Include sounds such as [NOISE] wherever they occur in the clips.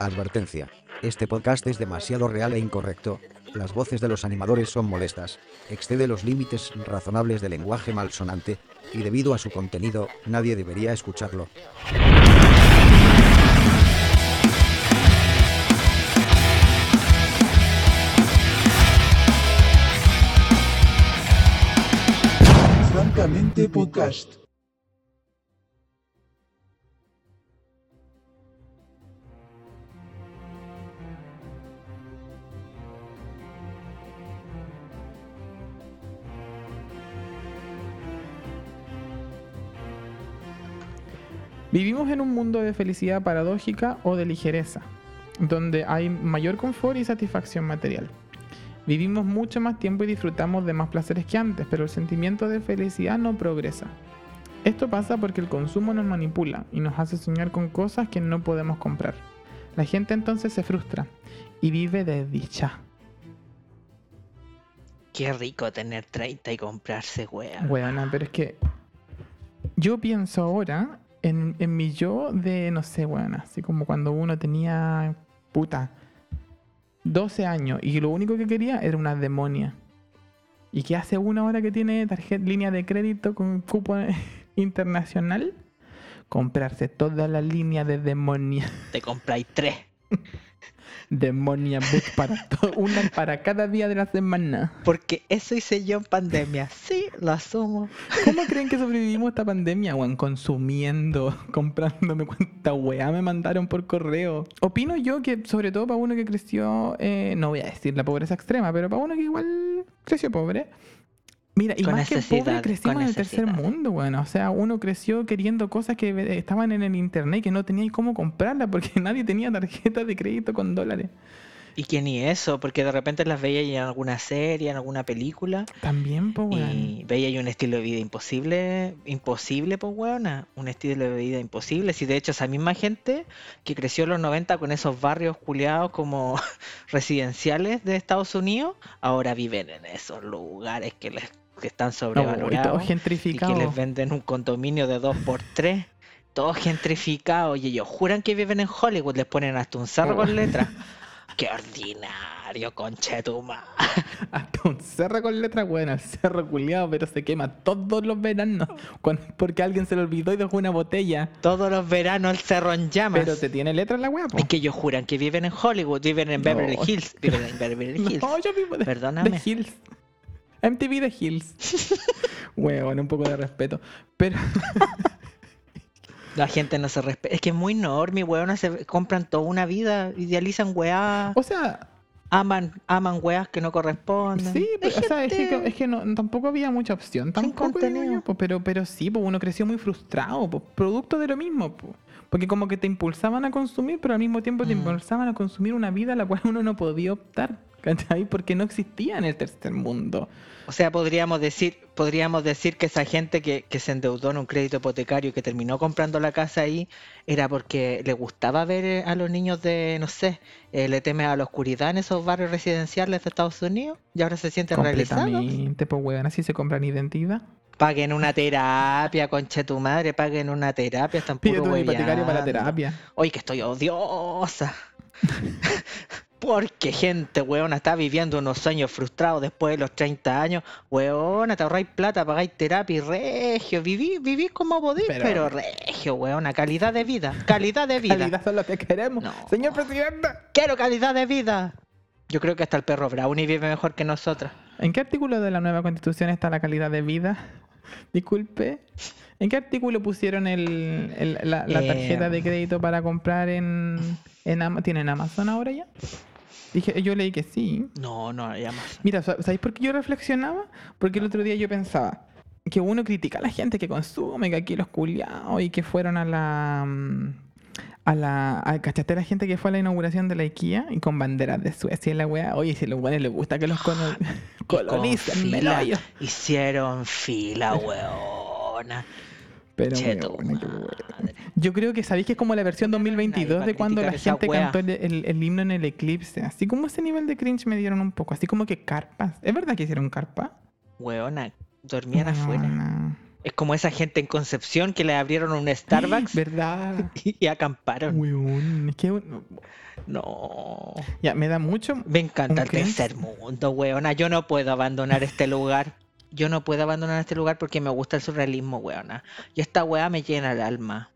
Advertencia. Este podcast es demasiado real e incorrecto. Las voces de los animadores son molestas, excede los límites razonables del lenguaje malsonante, y debido a su contenido, nadie debería escucharlo. Francamente Podcast. Vivimos en un mundo de felicidad paradójica o de ligereza, donde hay mayor confort y satisfacción material. Vivimos mucho más tiempo y disfrutamos de más placeres que antes, pero el sentimiento de felicidad no progresa. Esto pasa porque el consumo nos manipula y nos hace soñar con cosas que no podemos comprar. La gente entonces se frustra y vive de dicha. Qué rico tener 30 y comprarse wea. Weona, pero es que yo pienso ahora en, en mi yo de, no sé, weona, así como cuando uno tenía, puta, 12 años y lo único que quería era una demonia. ¿Y qué hace una hora que tiene tarjeta, línea de crédito con cupo [LAUGHS] internacional? Comprarse toda la línea de demonia. Te compráis tres. [LAUGHS] Demonia book para una para cada día de la semana. Porque eso hice yo en pandemia. Sí, lo asumo. ¿Cómo creen que sobrevivimos esta pandemia, weón? Consumiendo, [LAUGHS] comprándome cuánta weá me mandaron por correo. Opino yo que, sobre todo para uno que creció, eh, no voy a decir la pobreza extrema, pero para uno que igual creció pobre. Mira, y Con más que pobre, crecimos en el tercer mundo, bueno. O sea, uno creció queriendo cosas que estaban en el internet y que no tenía cómo comprarlas porque [LAUGHS] nadie tenía tarjeta de crédito con dólares. Y que ni eso, porque de repente las veía en alguna serie, en alguna película. También, pues, weón. Y veía un estilo de vida imposible, imposible, pues weona, un estilo de vida imposible. Si de hecho esa misma gente que creció en los 90 con esos barrios culiados como [LAUGHS] residenciales de Estados Unidos, ahora viven en esos lugares que les que están No, y sobrevalorados y que les venden un condominio de 2 por 3 todo gentrificado y ellos juran que viven en Hollywood, les ponen hasta un cerro Oh. con letras. [LAUGHS] Qué ordinario, conchetuma. [LAUGHS] Hasta un cerro con letra buena, el cerro culiado, pero se quema todos los veranos. cuando- porque alguien se le olvidó y dejó una botella. Todos los veranos el cerro en llamas. Pero te tiene letra en la weá. Es que ellos juran que viven en Hollywood, viven en No. Beverly Hills, viven en Beverly [LAUGHS] Hills. No, yo vivo de, Perdóname. de Hills. MTV de Hills. [LAUGHS] Weón, un poco de respeto. Pero La gente no se respeta. Es que es muy normie, weón. Se compran toda una vida, idealizan weá, o sea, aman, aman weas que no corresponden. sí, pero, o sea, es que, es que no, tampoco había mucha opción. Tampoco, yo, po, pero, pero sí, pues uno creció muy frustrado, po, producto de lo mismo. po. Porque como que te impulsaban a consumir, pero al mismo tiempo te Mm. impulsaban a consumir una vida a la cual uno no podía optar. ¿Cachai? Porque no existía en el tercer mundo. O sea, podríamos decir, podríamos decir que esa gente que, que se endeudó en un crédito hipotecario y que terminó comprando la casa ahí era porque le gustaba ver eh, a los niños de, no sé, eh, le teme a la oscuridad en esos barrios residenciales de Estados Unidos y ahora se sienten realizados. Completamente, pues weón, así se compran identidad. Paguen una terapia, conche tu madre, paguen una terapia, están [LAUGHS] puro hipotecario para la terapia. Hoy que estoy odiosa. [LAUGHS] Porque gente, weona, está viviendo unos sueños frustrados después de los 30 años. Weona, te ahorráis plata, pagáis terapia y regio. Viví, viví como podéis, Pero- pero, regio, weona. Calidad de vida. Calidad de vida. Calidad son lo que queremos. No. Señor presidente. Quiero calidad de vida. Yo creo que hasta el perro Brownie vive mejor que nosotras. ¿En qué artículo de la nueva constitución está la calidad de vida? [LAUGHS] Disculpe. ¿En qué artículo pusieron el, el- la, la Eh, tarjeta de crédito para comprar en, en ¿Tienen Amazon ahora ya? Dije, yo leí que sí. No, no, ya más. Mira, sa- ¿sabéis por qué yo reflexionaba? Porque el otro día yo pensaba que uno critica a la gente que consume, que aquí los culiados y que fueron a la. mm, A la. A, ¿Cachaste la gente que fue a la inauguración de la IKEA y con banderas de Suecia y la weá? Oye, si a los buenos les gusta que los [GASPS] con me fila. Hicieron fila, weona. Pero Che, qué yo creo que sabéis que es como la versión ¿Por qué no hay nadie 2022 para de cuando la gente wea? cantó el, el- el himno en el eclipse. Así como ese nivel de cringe me dieron un poco. Así como que carpas. ¿Es verdad que hicieron carpa? Weona, dormían afuera. Es como esa gente en Concepción que le abrieron un Starbucks ¿Verdad? [LAUGHS] y, acamparon. Weón, es que... No. Ya, me da mucho... Me encanta ¿Un el tercer mundo, weona. Yo no puedo abandonar este lugar. Yo no puedo abandonar este lugar porque me gusta el surrealismo, weona. Y esta weá me llena el alma.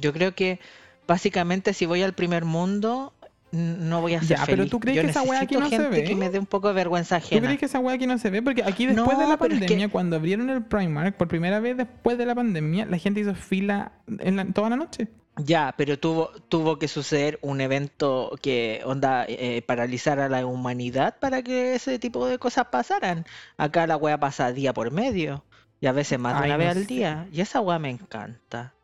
Yo creo que básicamente si voy al primer mundo no voy a ser Ya, pero feliz. ¿tú crees Yo que esa weá aquí no se gente que ve? me dé un poco de vergüenza ¿Tú ajena. crees que esa weá aquí no se ve? Porque aquí después de la pero es que- pandemia, cuando abrieron el Primark, por primera vez después de la pandemia, la gente hizo fila en la- toda la noche. Ya, pero tuvo, tuvo que suceder un evento que onda eh, paralizar a la humanidad para que ese tipo de cosas pasaran. Acá la wea pasa día por medio y a veces más de Ay, una no vez al día. Y esa wea me encanta.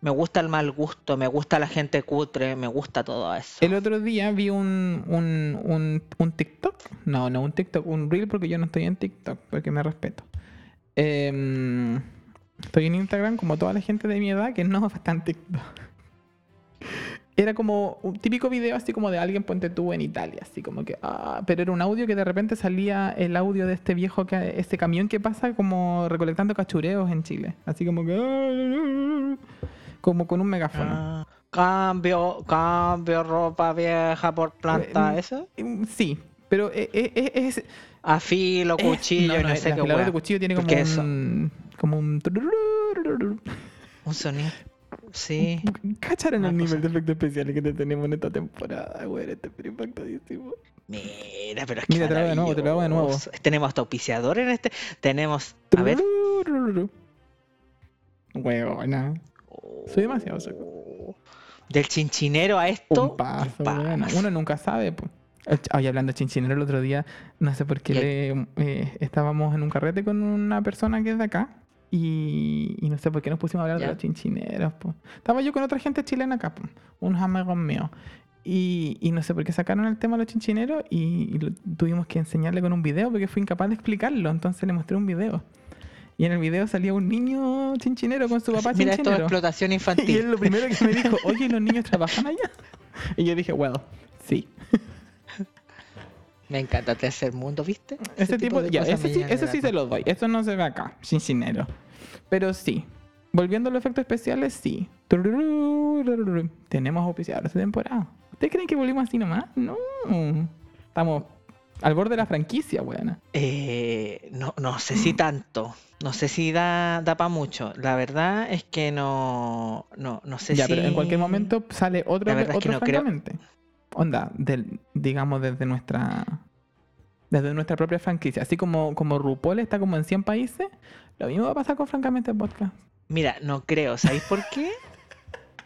Me gusta el mal gusto, me gusta la gente cutre, me gusta todo eso. El otro día vi un, un, un, un TikTok. No, no un TikTok, un Reel porque yo no estoy en TikTok, porque me respeto. Em, estoy en Instagram como toda la gente de mi edad que no está en TikTok. Era como un típico video así como de alguien ponte tú en Italia, así como que, ah, pero era un audio que de repente salía el audio de este viejo, que, este camión que pasa como recolectando cachureos en Chile, así como que, como con un megáfono. Ah, cambio, cambio ropa vieja por planta, Eh, ¿eso? Mm, Sí, pero e- e- e- es, Afilo, es- cuchillo, no, no, no, sé el qué afilador wea. de cuchillo tiene como un como un Un sonido. Sí. ¿Cacharon el nivel de efectos especiales que te tenemos en esta temporada, güey? Este es impactadísimo. Mira, pero es que Mira, te lo hago de nuevo, te lo hago de nuevo. Tenemos hasta auspiciador en este. Tenemos. A ver. Huevona. Soy demasiado seco. Oh. Del chinchinero a esto. Un paso, un. Uno nunca sabe, pues. Oye, hablando de chinchinero, el otro día, no sé por qué, ¿Qué? le- eh, estábamos en un carrete con una persona que es de acá y, y no sé por qué nos pusimos a hablar Ya. de los chinchineros. po. Estaba yo con otra gente chilena acá, po, unos amigos míos. Y, y no sé por qué sacaron el tema de los chinchineros y, y lo- tuvimos que enseñarle con un video porque fue incapaz de explicarlo. Entonces le mostré un video. Y en el video salía un niño chinchinero con su papá Mira, esto chinchinero. explotación [LAUGHS] Y infantil. él lo primero que me dijo, oye, ¿los niños trabajan allá? [LAUGHS] Y yo dije, well, sí. Me encanta tercer mundo, ¿viste? Ese tipo, de ya, cosas ese sí, ese sí se lo doy. Esto no se ve acá, cincinero. Pero sí. Volviendo a los efectos especiales, sí. Tenemos auspiciadores de temporada. ¿Ustedes creen que volvimos así nomás? No. Estamos al borde de la franquicia, buena. Eh, no, no sé si tanto. No sé si da, da para mucho. La verdad es que no. No, no sé Ya, si. pero en cualquier momento sale otro, La verdad es que otro no creo-. Onda, del, digamos desde nuestra desde nuestra propia franquicia. Así como, como RuPaul está como en 100 países, lo mismo va a pasar con Francamente Podcast. Mira, no creo. ¿Sabéis por qué?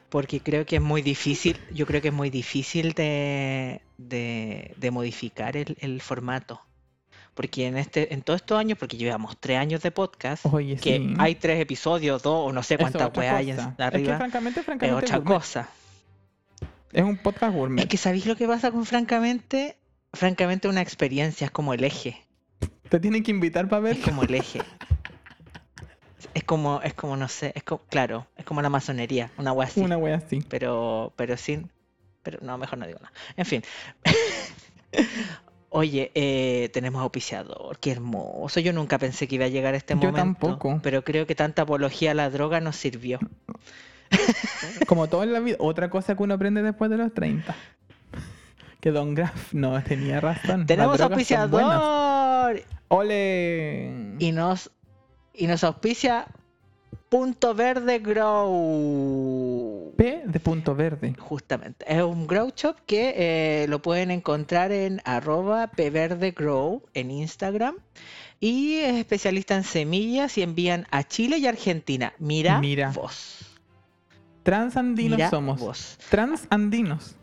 Porque creo que es muy difícil. Yo creo que es muy difícil de, de, de modificar el, el formato. Porque en este, en todos estos años, porque llevamos tres años de podcast, Oye, que sí. hay tres episodios, dos o no sé cuántas weas hay cosa. Es que arriba, francamente, es otra gourmet. cosa. Es un podcast gourmet. Es que ¿sabéis lo que pasa con Francamente? Francamente una experiencia, es como el eje. Te tienen que invitar para ver. Es como el eje. [LAUGHS] Es como, es como, no sé, es como, claro, es como la masonería, una wea así. Una wea así. Pero, pero sin, pero no, mejor no digo nada. En fin. [LAUGHS] Oye, eh, tenemos auspiciador, qué hermoso. Yo nunca pensé que iba a llegar a este Yo momento. tampoco. Pero creo que tanta apología a la droga nos sirvió. [LAUGHS] Como todo en la vida. Otra cosa que uno aprende después de los 30. Que Don Graf no tenía razón. Tenemos auspiciador ¡Ole! y nos y nos auspicia Punto Verde Grow. P de punto verde. Justamente. Es un grow shop que eh, lo pueden encontrar en arroba pverdegrow en Instagram. Y es especialista en semillas y envían a Chile y Argentina. Mira, Mira. vos. Transandinos Mira somos. vos. Transandinos.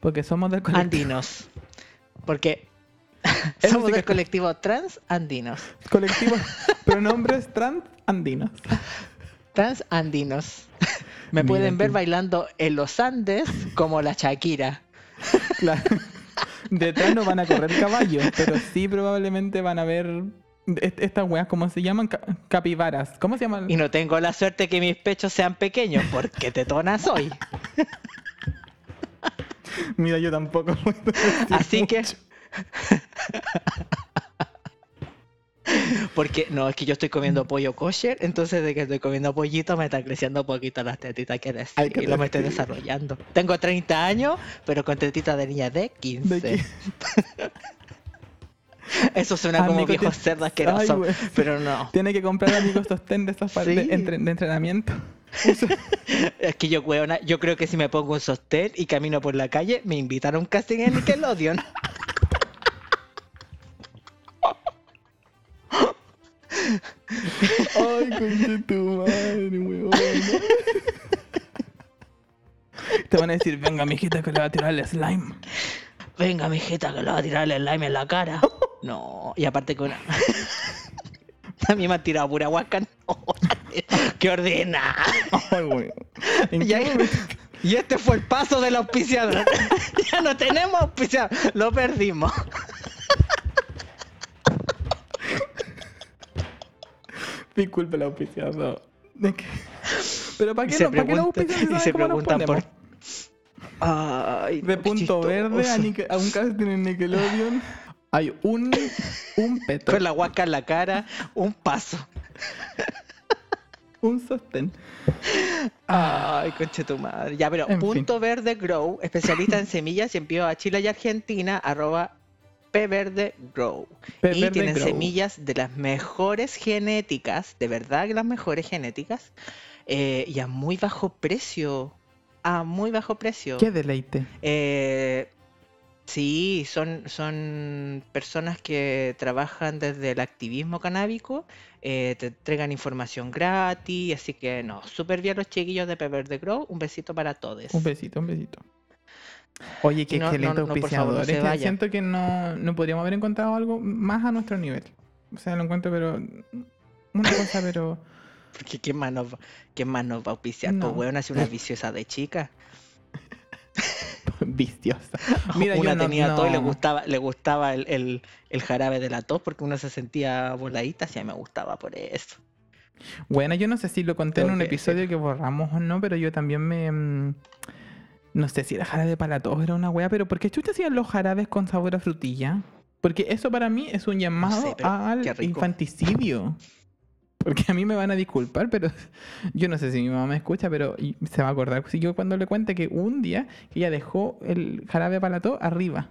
Porque somos del colectivo. Andinos. Porque [LAUGHS] somos del colectivo transandinos. Colectivo. [LAUGHS] pronombres transandinos. Transandinos. Me Mira pueden ver tú. bailando en los Andes como la Shakira. Claro. [LAUGHS] Detrás no van a correr caballos, pero sí probablemente van a ver estas weas, ¿cómo se llaman? Ca- capibaras. ¿Cómo se llaman? Y no tengo la suerte que mis pechos sean pequeños porque tetona soy. [LAUGHS] Mira, yo tampoco. [LAUGHS] puedo Así que-. [LAUGHS] Porque no, es que yo estoy comiendo pollo kosher, entonces de que estoy comiendo pollito me están creciendo poquito las tetitas que decir, Ay, qué y lo me estoy desarrollando. Tengo 30 años, pero con tetitas de niña de 15. De que- Eso suena como Nico, viejo te- cerdo Ay, asqueroso, güey. pero no. Tiene que comprar amigos sostén de estos de, Sí. entre- de entrenamiento. [LAUGHS] Es que yo, weona, yo creo que si me pongo un sostén y camino por la calle, me invitan a un casting en Nickelodeon. Ay, conche tu madre, weón. [LAUGHS] Te van a decir, venga, mijita, que le va a tirar el slime. Venga, mijita, que le va a tirar el slime en la cara. [LAUGHS] No, y aparte con una... [LAUGHS] A mí me han tirado pura guaca. No, [LAUGHS] ¡Qué ordena! Ay. ¿En Y, ahí- este fue el paso del auspiciador. ya no tenemos auspiciador, lo perdimos. Disculpe el auspiciado. ¿De qué? Pero ¿para qué, no, ¿para qué los pregunta- y se preguntan por-? Ay, De punto verde a, a un casting en Nickelodeon hay un, un peto, Con la guaca en la cara, un paso. un sostén. Ay, conche tu madre. Ya, pero En fin. Punto Verde Grow, especialista en semillas y envío a Chile y Argentina, arroba Verde Grow. P y Verde tienen Grow. semillas de las mejores genéticas, de verdad que las mejores genéticas, eh, y a muy bajo precio. A muy bajo precio. Qué deleite. Eh, sí, son, son personas que trabajan desde el activismo canábico, eh, te entregan información gratis, así que no, súper bien los chiquillos de Pepper de Grow, un besito para todos. Un besito, un besito. Oye, qué no- excelente no, favor, siento que no, no podríamos haber encontrado algo más a nuestro nivel. O sea, lo encuentro, pero. Una cosa, pero. Porque ¿quién más nos va, quién más nos va a auspiciar? No. Pues weón, hace una [LAUGHS] viciosa de chica. [LAUGHS] viciosa. [LAUGHS] Mira, una yo no, tenía todo y le no- gustaba, le gustaba el, el- el jarabe de la tos porque uno se sentía voladita, así a mí me gustaba por eso. Bueno, yo no sé si lo conté en un que episodio que borramos o no, pero yo también me. mm, No sé si era jarabe para tos, era una wea, pero ¿por qué chucha hacían los jarabes con sabor a frutilla? Porque eso para mí es un llamado sé, al qué infanticidio. Porque a mí me van a disculpar, pero [LAUGHS] yo no sé si mi mamá me escucha, pero se va a acordar. Si yo cuando le cuente que un día que ella dejó el jarabe para la tos arriba,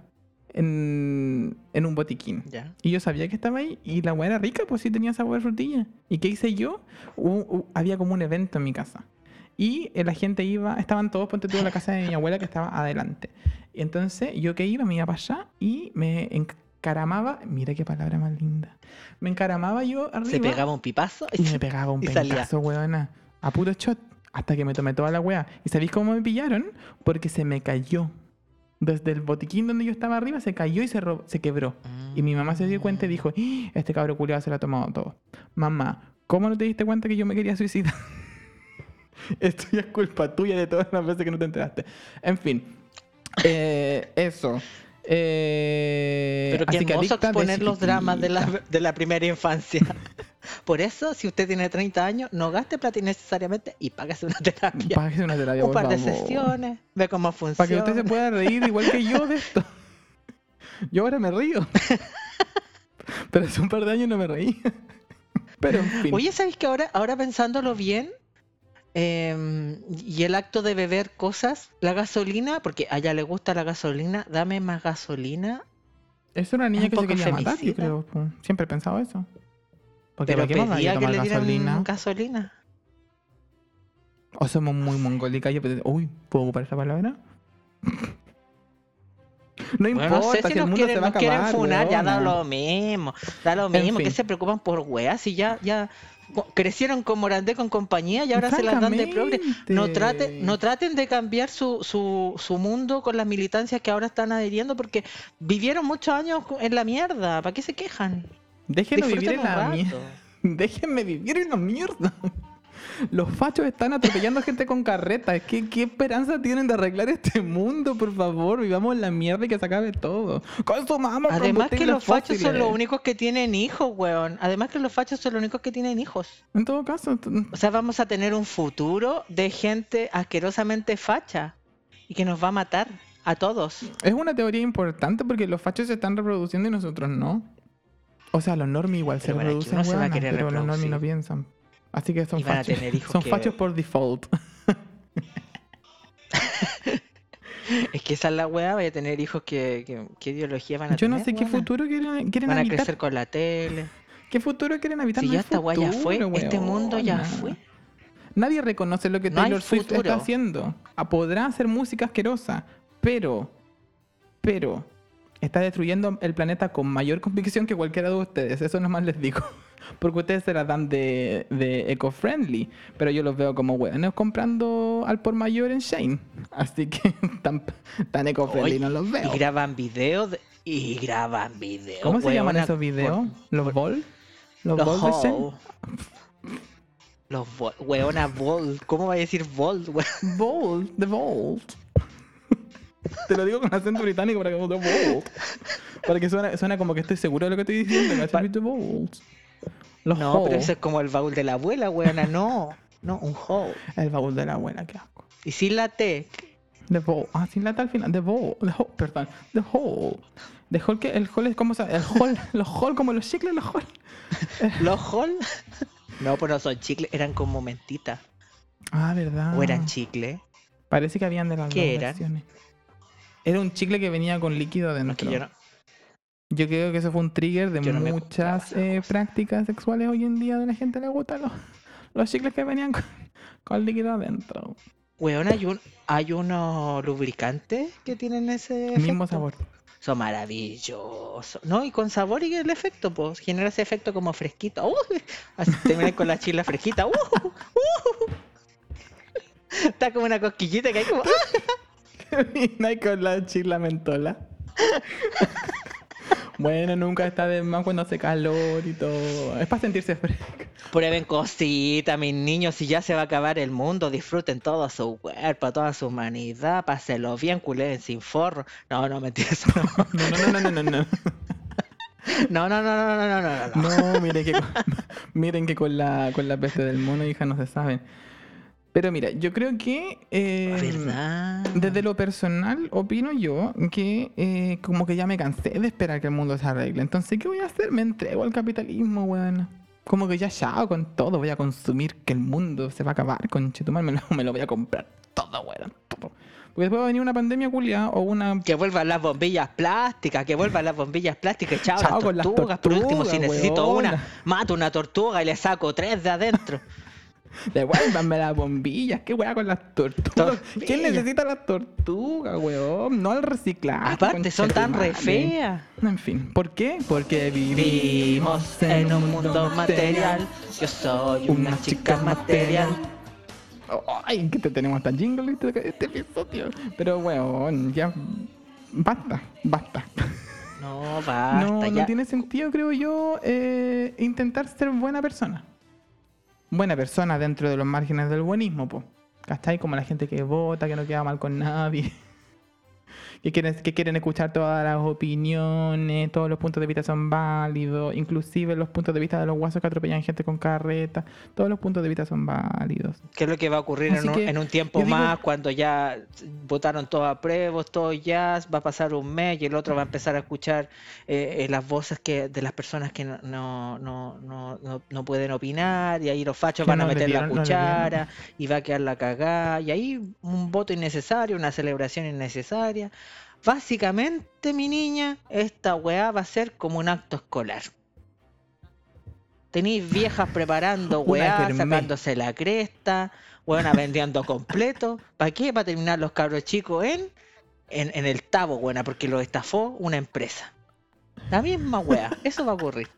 en, en un botiquín. Y yo sabía que estaba ahí y la weá era rica, pues sí tenía sabor a frutilla. ¿Y qué hice yo? Había como un evento en mi casa. Y la gente iba, estaban todos, ponte tú en la casa de mi [LAUGHS] abuela que estaba adelante. Y entonces yo que iba, me iba para allá y me encaramaba, mira qué palabra más linda. Me encaramaba yo arriba Se pegaba un pipazo y me pegaba un [LAUGHS] y pencazo, weona. A puro shot. Hasta que me tomé toda la weá. ¿Y sabéis cómo me pillaron? Porque se me cayó. Desde el botiquín donde yo estaba arriba se cayó y se, se quebró. Y mi mamá se dio cuenta y dijo, "¡Ah! este cabro culiado se lo ha tomado todo. Mamá, ¿cómo no te diste cuenta que yo me quería suicidar? [LAUGHS] Esto ya es culpa tuya de todas las veces que no te enteraste. En fin. Eh, eso. Eh, Pero qué hermoso exponer los dramas de la, de la primera infancia. [LAUGHS] Por eso, si usted tiene 30 años, no gaste plata innecesariamente y págase una terapia. Págase una terapia, un por par de sesiones, ve cómo funciona. Para que usted se pueda reír igual que yo de esto. Yo ahora me río. [LAUGHS] Pero hace un par de años no me reí. [LAUGHS] Pero en fin. Oye, ¿sabéis que ahora, ahora pensándolo bien, em, y el acto de beber cosas, la gasolina, porque a ella le gusta la gasolina, dame más gasolina. es una niña que se quería matar, yo femicida. creo. Siempre he pensado eso. Porque Pero ¿para qué más vaya a pedía que tomar le gasolina? gasolina. O somos muy mongólicas. Uy, ¿puedo ocupar esa palabra? [LAUGHS] No Bueno, importa, no sé si si el nos mundo quieren, se va a nos quieren acabar. funar, ya da lo mismo. Da lo En mismo, que fin. se preocupan por weas y ya, ya crecieron con Morandé con compañía y ahora se las dan de progre. No, trate, no traten de cambiar su, su, su mundo con las militancias que ahora están adhiriendo porque vivieron muchos años en la mierda. ¿Para qué se quejan? Déjenme vivir en la mierda. [LAUGHS] Déjenme vivir en la mierda. Los fachos están atropellando gente con carretas. ¿Qué, ¿Qué esperanza tienen de arreglar este mundo? Por favor, vivamos la mierda y que se acabe todo. Consumamos Además que los fachos son los únicos que tienen hijos, weón. Además que los fachos son los únicos que tienen hijos. En todo caso, O sea, vamos a tener un futuro de gente asquerosamente facha y que nos va a matar a todos. es una teoría importante porque los fachos se están reproduciendo y nosotros no. O sea, los normies igual se bueno, reproducen, uno se va a querer pero los normies no piensan. Así que son a fachos. tener hijos Son que- fachos por default. [LAUGHS] Es que esa es la weá, vaya a tener hijos que, que- ¿qué ideología van a Yo no tener? sé qué futuro quieren, quieren Van a habitar. crecer con la tele. ¿Qué futuro quieren habitar? Si No ya esta weá ya fue, este mundo ya fue. Nadie reconoce lo que No Taylor Swift futuro. está haciendo. Ah, Podrá hacer música asquerosa, pero, pero, está destruyendo el planeta con mayor convicción que cualquiera de ustedes. Eso nomás les digo. [LAUGHS] Porque ustedes se la dan de, de eco-friendly, pero yo los veo como hueones comprando al por mayor en Shane. Así que [LAUGHS] tan, tan eco-friendly no los veo. Y graban videos. de- Y graban videos. ¿Cómo se llaman esos videos? ¿Los ball? ¿Los, ball de Shane? Los vol- weona Volt. ¿Cómo va a decir Volt? we- Vault, The Vault. Te lo digo con acento británico para que The Vault. Para que suene, suena como que estoy seguro de lo que estoy diciendo. Los No, pero eso es como el baúl de la abuela, weona. No, no, un hole. El baúl de la abuela, qué asco. Y sin la T. The Vault. Ah, sin lata al final. The Vault. The Hall, perdón. The Hall. The Hall, que el Hall es como. se- El Hall. [LAUGHS] Los Hall como los chicles, los Hall. [LAUGHS] ¿Los hole? No, pues no son chicles, eran como mentitas. Ah, verdad. O eran chicles. Parece que habían de las ¿Qué dos eran? versiones. Era un chicle que venía con líquido adentro. yo no- Yo creo que eso fue un trigger de no muchas eh, prácticas sexuales hoy en día de la gente le gustan los, los chicles que venían con, con líquido adentro. Weón, hay, un, hay unos lubricantes que tienen ese Mismo efecto. sabor. Son maravillosos. No, y con sabor y el efecto, pues genera ese efecto como fresquito. ¡Uh! Así terminas con la chila fresquita. ¡Uh! ¡Uh! [LAUGHS] Está como una cosquillita que hay como. ¡Ah! hay con la chila mentola. bueno, nunca está de más cuando hace calor y todo. Es para sentirse fresco. Prueben cositas, mis niños, si ya se va a acabar el mundo, disfruten todo su cuerpo, toda su humanidad, pásenlo bien, culen sin forro. No, no, mentira. No, no, no, no, no, no. No, no, no, no, no, no, no, no. No, miren que con, miren que con la, con la peste del mono, hija, no se saben. Pero mira, yo creo que... eh, ¿Verdad? Desde lo personal, opino yo que eh, como que ya me cansé de esperar que el mundo se arregle. Entonces, ¿qué voy a hacer? Me entrego al capitalismo, weón. Como que ya chao con todo. Voy a consumir que el mundo se va a acabar, con [LAUGHS] me lo, me lo voy a comprar todo, weón. Todo. Porque después va a venir una pandemia culia o una... Que vuelvan las bombillas plásticas, que vuelvan las bombillas plásticas, chao, Chao las con las tortugas. Por último, si tortugas, necesito weona. una, mato una tortuga y le saco tres de adentro. Devuélvanme las bombillas. ¿Qué weá con las tortugas? ¿Quién necesita las tortugas, weón? No al reciclaje. Aparte, son tan re feas. En fin, ¿por qué? Porque Vivimos en un mundo material. Yo soy una chica material. Ay, que te tenemos tan jingle este, este episodio. Pero weón, ya. Basta, basta. No, basta, no, ya. no tiene sentido, creo yo, eh, intentar ser buena persona. Buena persona dentro de los márgenes del buenismo, po. ¿Cachai? Como la gente que vota, que no queda mal con nadie. Que quieren, que quieren escuchar todas las opiniones, todos los puntos de vista son válidos, inclusive los puntos de vista de los guasos que atropellan gente con carreta, todos los puntos de vista son válidos. ¿Qué es lo que va a ocurrir en un, que, en un tiempo digo- más cuando ya votaron todos a pruebas, todos ya, va a pasar un mes y el otro va a empezar a escuchar eh, eh, las voces que de las personas que no, no, no, no, no- pueden opinar y ahí los fachos van a meter la dieron- cuchara y va a quedar la cagada y ahí un voto innecesario, una celebración innecesaria. Básicamente, mi niña, esta weá va a ser como un acto escolar. Tenéis viejas preparando [LAUGHS] weá, sacándose la cresta, weona vendiendo completo. ¿Para qué? Para terminar los cabros chicos en, en, en el tabo, buena, porque lo estafó una empresa. La misma weá, [LAUGHS] eso va a ocurrir.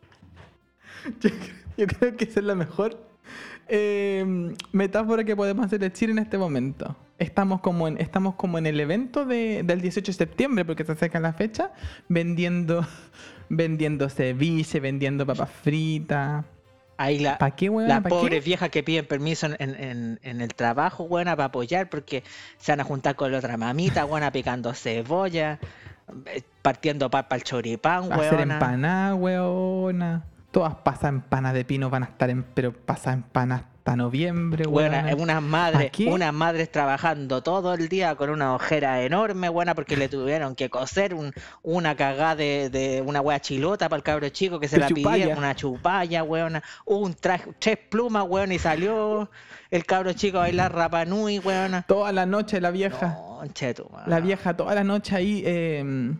Yo, yo creo que esa es la mejor eh, metáfora que podemos hacer de Chile en este momento. Estamos como en, estamos como en el evento de- del 18 de septiembre, porque se acerca la fecha, vendiendo, [LAUGHS] vendiendo ceviche, vendiendo papas fritas. Ahí la, ¿Para qué? Las ¿Pa' pobres qué? viejas que piden permiso en, en- en el trabajo, buena, para apoyar, porque se van a juntar con la otra mamita, buena, picando cebolla, eh, partiendo papa al choripán, Hacer weona. empanada, weona. Todas pasampanas de pino van a estar en, pero pasampanas hasta noviembre, Buena, weona. unas madres, unas madres trabajando todo el día con una ojera enorme, buena, porque le tuvieron que coser un- una cagada de, de una wea chilota para el cabro chico que se la chupalla. pidieron, una chupalla, weona, un traje, tres plumas, weón, y salió el cabro chico a bailar Rapanui, weona. Toda la noche la vieja. La vieja toda la noche ahí eh,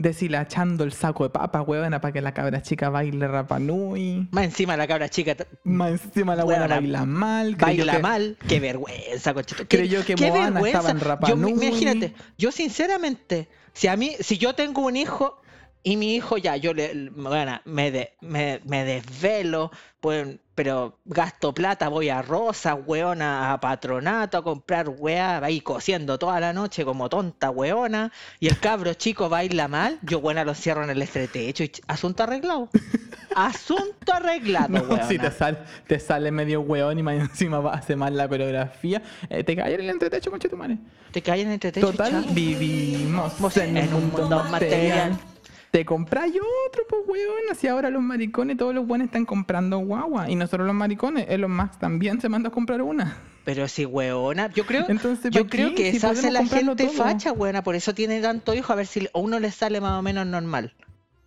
deshilachando el saco de papa, huevona, para que la cabra chica baile Rapanui. Más encima la cabra chica Más encima la Huevona, baila mal. baila que- mal, qué vergüenza, conchito. Creyó que Moana estaba en Rapa Yo, Nui. imagínate, yo sinceramente, si a mí, si yo tengo un hijo y mi hijo ya, yo le, bueno, me, de- me, me desvelo, pues, pero gasto plata, voy a Rosa, weona, a patronato a comprar weá, ahí cosiendo toda la noche como tonta weona, y el cabro chico baila mal, yo buena lo cierro en el estretecho y asunto arreglado. [LAUGHS] Asunto arreglado, No, weona. si te sale, te sale medio hueón y más encima va- hace mal la coreografía, eh, te cae en el entretecho, conche tu madre. Te caen en el estretecho, Total, vivimos en, en un un mundo mundo material. material. Te compráis otro, pues, weón. Así ahora los maricones, todos los buenos están comprando guagua. Y no solo los maricones, Elon Musk también se manda a comprar una. Pero si weona, yo creo, Entonces, yo ¿pa' creo que Si esa hace la gente todo. facha, weona, por eso tiene tanto hijo, a ver si a uno le sale más o menos normal.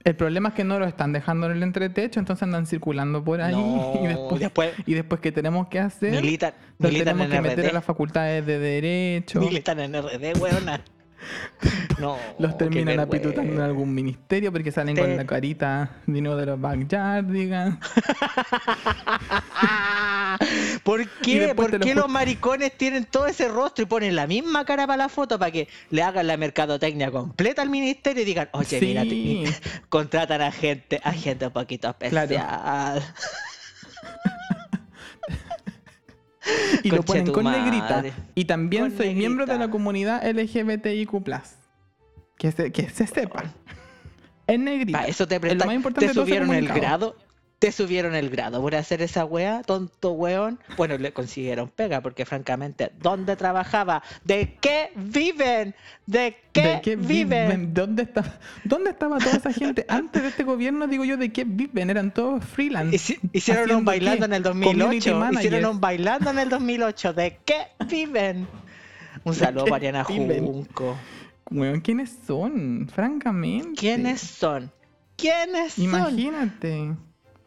El problema es que no lo están dejando en el entretecho, entonces andan circulando por ahí. No, [LAUGHS] y, después, después y después, ¿qué tenemos que hacer? militan, militan tenemos en que meter RD. a las facultades de Derecho. Militan en RD, weona. [LAUGHS] No, Los terminan apitutando en algún ministerio porque salen Te- con la carita de uno de los backyardigans. [LAUGHS] ¿Por Y qué? ¿Por qué los maricones tienen todo ese rostro y ponen la misma cara para la foto para que le hagan la mercadotecnia completa al ministerio y digan, oye, mira, Sí. te- [LAUGHS] contratan a gente, a gente un poquito Claro. Y lo ponen con negrita. Y también Con soy miembro de la comunidad LGBTIQ. Que se, que se sepa. En negrita. Pa, eso te, Es lo presta- más importante te subieron el grado. Te subieron el grado por hacer esa wea, tonto weón. Bueno, le consiguieron pega porque francamente, ¿dónde trabajaba? ¿De qué viven? ¿De qué, ¿De qué viven? viven? ¿Dónde, está, ¿Dónde estaba toda esa gente [LAUGHS] antes de este gobierno? Digo yo, ¿de qué viven? Eran todos freelance. Hici- Hicieron ¿Haciendo un bailando qué? en el Community 2008. managers. Hicieron un bailando en el 2008. ¿De qué viven? Un saludo para Ariana? Junco. Weón, ¿quiénes son? Francamente. ¿Quiénes son? ¿Quiénes son? Imagínate.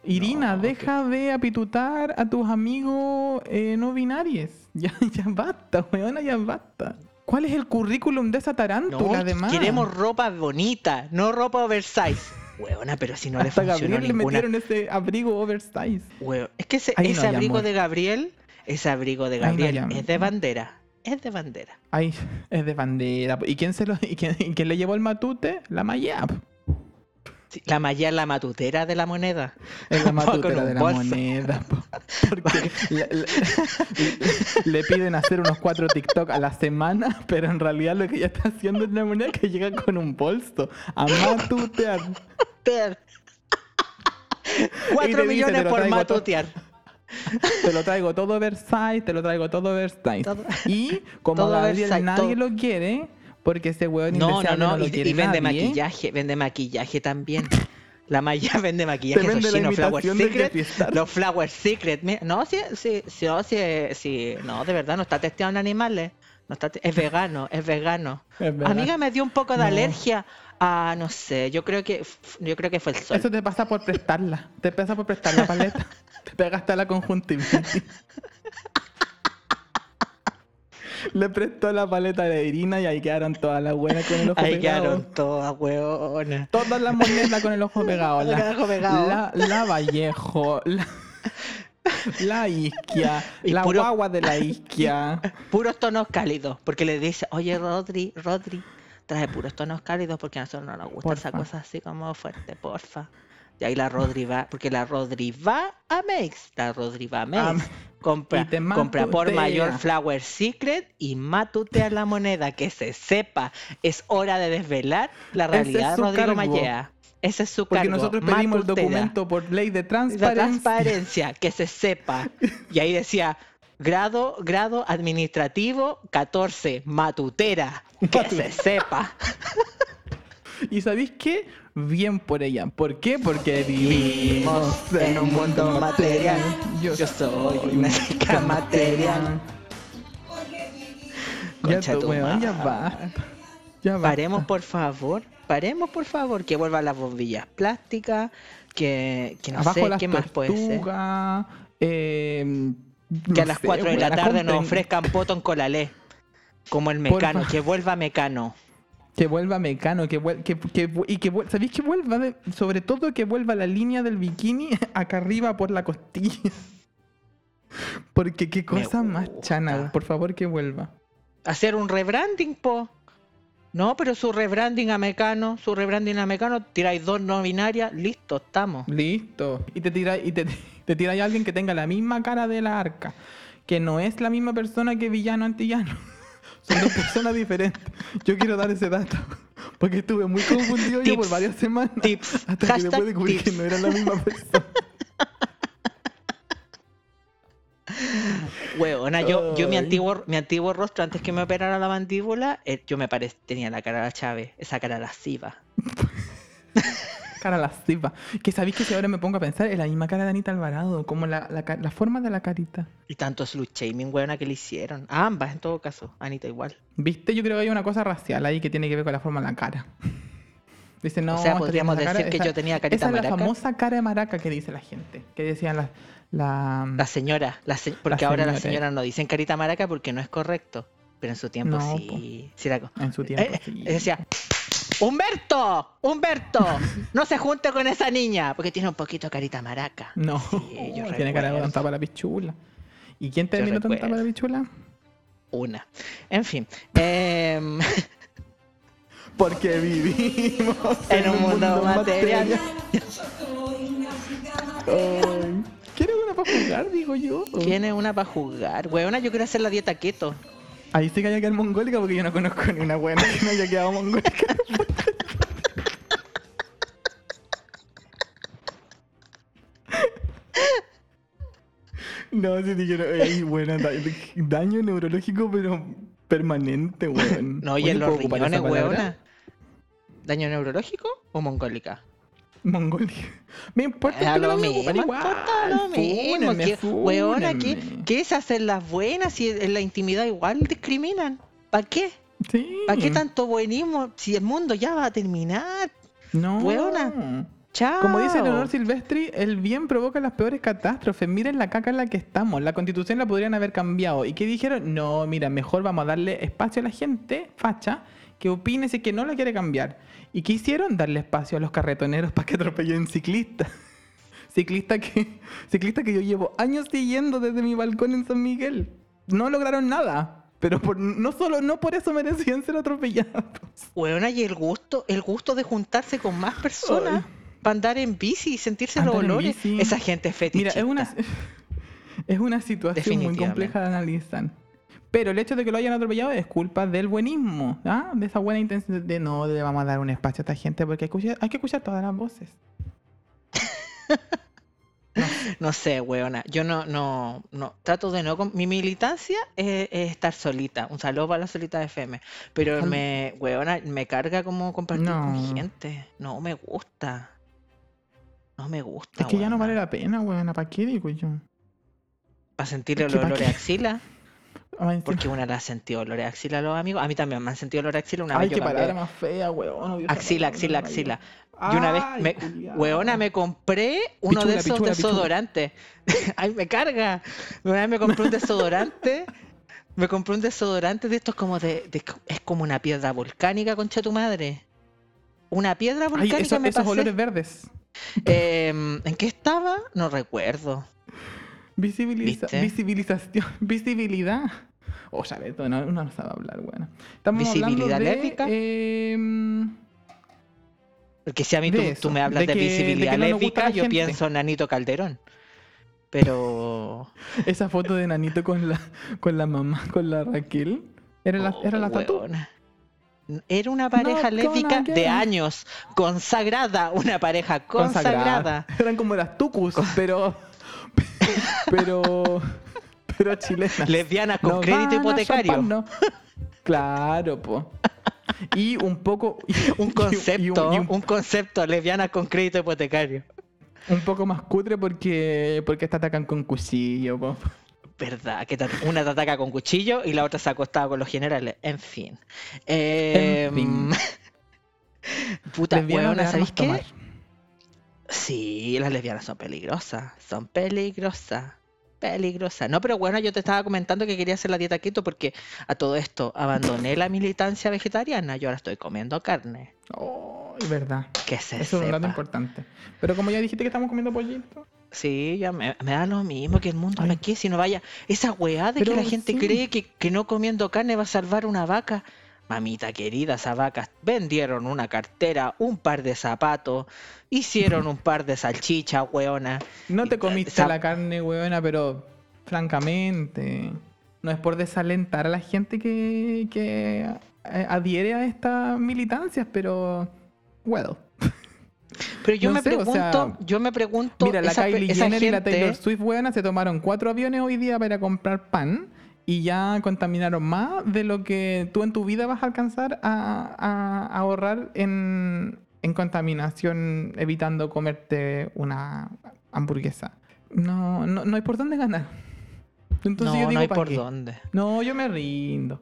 Irina, No, deja de apitutar a tus amigos eh, no binarios. [LAUGHS] Ya, ya basta, weona, ya basta. ¿Cuál es el currículum de esa No, tarántula, además? queremos ropa bonita, no ropa oversize. Huevona, pero si no le Hasta funcionó Gabriel le ninguna. metieron ese abrigo oversize. Huevo- Es que ese, no ese hay abrigo de Gabriel, ese abrigo de no Gabriel es de bandera. Es de bandera. Ay, es de bandera. ¿Y quién, se lo, y quién, y quién le llevó el matute? La Mayap. Sí, la malla es la matutera de la moneda. Es la [LAUGHS] matutera de la bolso. moneda. [LAUGHS] po. Porque le, le- le piden hacer unos cuatro TikTok a la semana, pero en realidad lo que ella está haciendo es la moneda que llega con un bolso. A matutear. Cuatro dice, millones por matutear. Te lo traigo todo Versailles, te lo traigo todo Versailles. Todo- Y como todo Gabriel Versailles, nadie todo. lo quiere, porque ese hueón No, no, no. no y, y vende nadie, maquillaje, vende maquillaje también. La Maya [LAUGHS] vende Te maquillaje, vende chinos Flower Secret. Los Flower Secret. No, sí, sí, sí, no, sí, sí, no, de verdad, no está testeado en animales. No está te- es vegano, es vegano. [LAUGHS] Es. Amiga me dio un poco de No. alergia a, no sé, yo creo que, yo creo que fue el sol. Eso te pasa por prestarla. Te pasa por prestar la paleta. [LAUGHS] te pegaste a la conjuntivitis. [LAUGHS] Le prestó la paleta de Irina y ahí quedaron todas las buenas con el ojo Ahí pegado. quedaron todas, weonas. Todas las monedas con el ojo [LAUGHS] pegado. El La, ojo pegado. la, la Vallejo, la, [LAUGHS] la Isquia, Y la puro- guagua de la Isquia. Puros tonos cálidos, porque le dice, oye Rodri, Rodri, trae puros tonos cálidos porque a nosotros no nos gusta esa cosa así como fuerte, porfa. Y ahí la Rodri va, porque la Rodri va a Mex, la Rodri va a Mex, compra, compra por mayor Flower Secret y matutea la moneda, que se sepa, es hora de desvelar la es realidad de su Rodrigo. Mallea. Ese es su Porque cargo. nosotros pedimos el documento por ley de La transparencia. transparencia, que se sepa. [LAUGHS] Y ahí decía, grado, grado administrativo 14, matutera, que se sepa. [LAUGHS] ¿Y sabéis qué? Bien por ella. ¿Por qué? Porque vivimos en un mundo material. Yo soy una chica material. Ya, tu weón, ya va. Ya va. Paremos por favor, paremos por favor, que vuelvan las bombillas plásticas, que, que no Abajo sé las qué más puede ser. eh, Que a las sé, 4 de la tarde nos ofrezcan potón con la ley. Como el mecano, que vuelva mecano. Que vuelva Mecano, que, vuel- que, que y que ¿sabéis que vuelva? de- sobre todo que vuelva la línea del bikini [LAUGHS] acá arriba por la costilla. [LAUGHS] Porque qué cosa más chana, por favor que vuelva. Hacer un rebranding, po. No, pero su rebranding a mecano, su rebranding a mecano, tiráis dos no binarias, listo, estamos. Listo. Y te tira y te, te tira a alguien que tenga la misma cara de la arca, que no es la misma persona que villano antillano. [LAUGHS] Son dos personas diferentes. Yo quiero dar ese dato. [LAUGHS] Porque estuve muy confundido yo por varias semanas. Tips. [LAUGHS] Hasta que después descubrí que tips. no era la misma persona. [LAUGHS] Huevona, yo, yo mi antiguo, mi antiguo rostro, antes que me operara la mandíbula, eh, yo me parecía, tenía la cara de la Chávez, esa cara lasciva. Cara lasciva. Que sabéis que si ahora me pongo a pensar, es la misma cara de Anita Alvarado, como la, la, la forma de la carita. Y tanto slut shaming, huevona, que le hicieron. A ambas, en todo caso. Anita igual. ¿Viste? Yo creo que hay una cosa racial ahí que tiene que ver con la forma de la cara. [LAUGHS] Dice, no, O sea, podríamos la decir que yo tenía carita Esa es la maraca. famosa cara de maraca que dice la gente. Que decían la... la... La señora, la se- porque ahora las señora. señoras no dicen carita maraca porque no es correcto. Pero en su tiempo No, sí. sí co- En su tiempo, Eh, sí. Decía, Humberto, Humberto, no se junte con esa niña, porque tiene un poquito carita maraca. No, Sí, yo [LAUGHS] tiene cara de tonta para la pichula. ¿Y quién terminó recuerdo. para la pichula? Una. En fin. em, [LAUGHS] Porque vivimos [LAUGHS] En un mundo material. Ay, ¿Quieres una para jugar, digo yo? ¿Quién es una para jugar? Weona, yo quiero hacer la dieta keto. Ahí sí que haya que quedar mongólica porque yo no conozco ni una buena que no haya quedado mongólica. No, si te quiero. Ey, buena, da- daño neurológico, pero permanente, weón. No, y en los ¿puedo ocupar esa riñones, palabra? ¿Daño neurológico o mongólica? Mongólica. Me importa que lo mismo, mismo, importa lo mismo. Fúnenme, que- weona, ¿qué, fúnenme. ¿qué es hacer las buenas si en la intimidad igual discriminan? ¿Para qué? Sí. ¿Para qué tanto buenismo si el mundo ya va a terminar? No. Weona. Chao. Como dice Leonor Silvestri, el bien provoca las peores catástrofes. Miren la caca en la que estamos. La constitución la podrían haber cambiado. ¿Y qué dijeron? No, mira, mejor vamos a darle espacio a la gente, facha, que opine si que no la quiere cambiar. ¿Y qué hicieron? Darle espacio a los carretoneros [LAUGHS] para que atropellen ciclistas. [LAUGHS] Ciclista que, ciclista que yo llevo años siguiendo desde mi balcón en San Miguel. No lograron nada. Pero por- no solo, no por eso merecían ser atropellados. Weona, y el gusto, el gusto de juntarse con más personas Ay. Para andar en bici y sentirse los Andar olores. Esa gente es Mira, fetichista. es una, [LAUGHS] es una situación muy compleja de analizar. Pero el hecho de que lo hayan atropellado es culpa del buenismo, ¿ah? de esa buena intención de no le vamos a dar un espacio a esta gente porque hay que escuchar, hay que escuchar todas las voces. [LAUGHS] No sé, weona. Yo no, no, no. Trato de no. Mi militancia es, es estar solita. Un saludo para la solita de FM. Pero me, weona, me carga como compartir No. con gente. No me gusta. No me gusta. es que ya no vale la pena, weón. ¿Para qué digo yo? Para ¿pa' olores a qué? axila. [LAUGHS] Ay. Porque una le ha sentido olores a axila a los amigos. A mí también me han sentido olores a axila. Una Ay, vez qué yo cambié- palabra más fea, weón. Axila, axila, axila. ay. Y una vez, Ay, me, weona, me compré uno de esos pichula, pichula. desodorantes. [LAUGHS] Ay, me carga. Una vez me compré un desodorante. Me compré un desodorante de estos como de, de- Es como una piedra volcánica, concha tu madre. Una piedra Ay, volcánica eso- me esos pasé. olores verdes. Em, ¿En qué estaba? No recuerdo. Visibiliza- visibilización, [LAUGHS] visibilidad. O sea, esto no, uno no sabe hablar, bueno. Estamos ¿Visibilidad de, lésbica? em, Porque si a mí tú, De me hablas de de, que- de visibilidad no lésbica, la yo gente. pienso en Nanito Calderón. Pero. [LAUGHS] esa foto de Nanito con la, con la mamá, con la Raquel. Era la, era la Oh, tatu. Era una pareja Not lésbica de años, consagrada, una pareja consagrada. Eran como las tucus, pero. [LAUGHS] Pero. Pero chilenas. Lesbianas con crédito hipotecario. ¿no? Claro, po. Y un poco. y- [LAUGHS] Un y concepto, y un, un concepto lesbiana con crédito hipotecario. un poco más cutre porque, porque te atacan con cuchillo. po. Verdad, que una te ataca con cuchillo y la otra se ha acostado con los generales. En fin. Eh, En fin. [LAUGHS] Puta, de ¿sabéis qué? tomar. Sí, las lesbianas son peligrosas. Son peligrosas. Peligrosas. No, pero bueno, yo te estaba comentando que quería hacer la dieta keto porque a todo esto abandoné la militancia vegetariana. Yo ahora estoy comiendo carne. Oh, es verdad. Que se Eso es un dato importante. Pero como ya dijiste que estamos comiendo pollito. Sí, ya me, me da lo mismo que el mundo. Ay. ¿Para qué? Si no vaya. Esa weá de que la gente sí. cree que, que no comiendo carne va a salvar una vaca. Mamita querida, esas vacas vendieron una cartera, un par de zapatos, hicieron [LAUGHS] un par de salchichas, weona. No te comiste la carne, weona, pero francamente, no es por desalentar a la gente que, que eh, adhiere a estas militancias, pero, well. Pero yo No me sé, o pregunto, sea, yo me pregunto, Mira, la esa, Kylie esa Jenner y la Taylor Swift, weona, se tomaron cuatro aviones hoy día para comprar pan y ya contaminaron más de lo que tú en tu vida vas a alcanzar a, a- a ahorrar en, en contaminación evitando comerte una hamburguesa. No, no, no hay por dónde ganar. Entonces no, yo digo, no hay ¿pa' por qué? dónde. No, yo me rindo.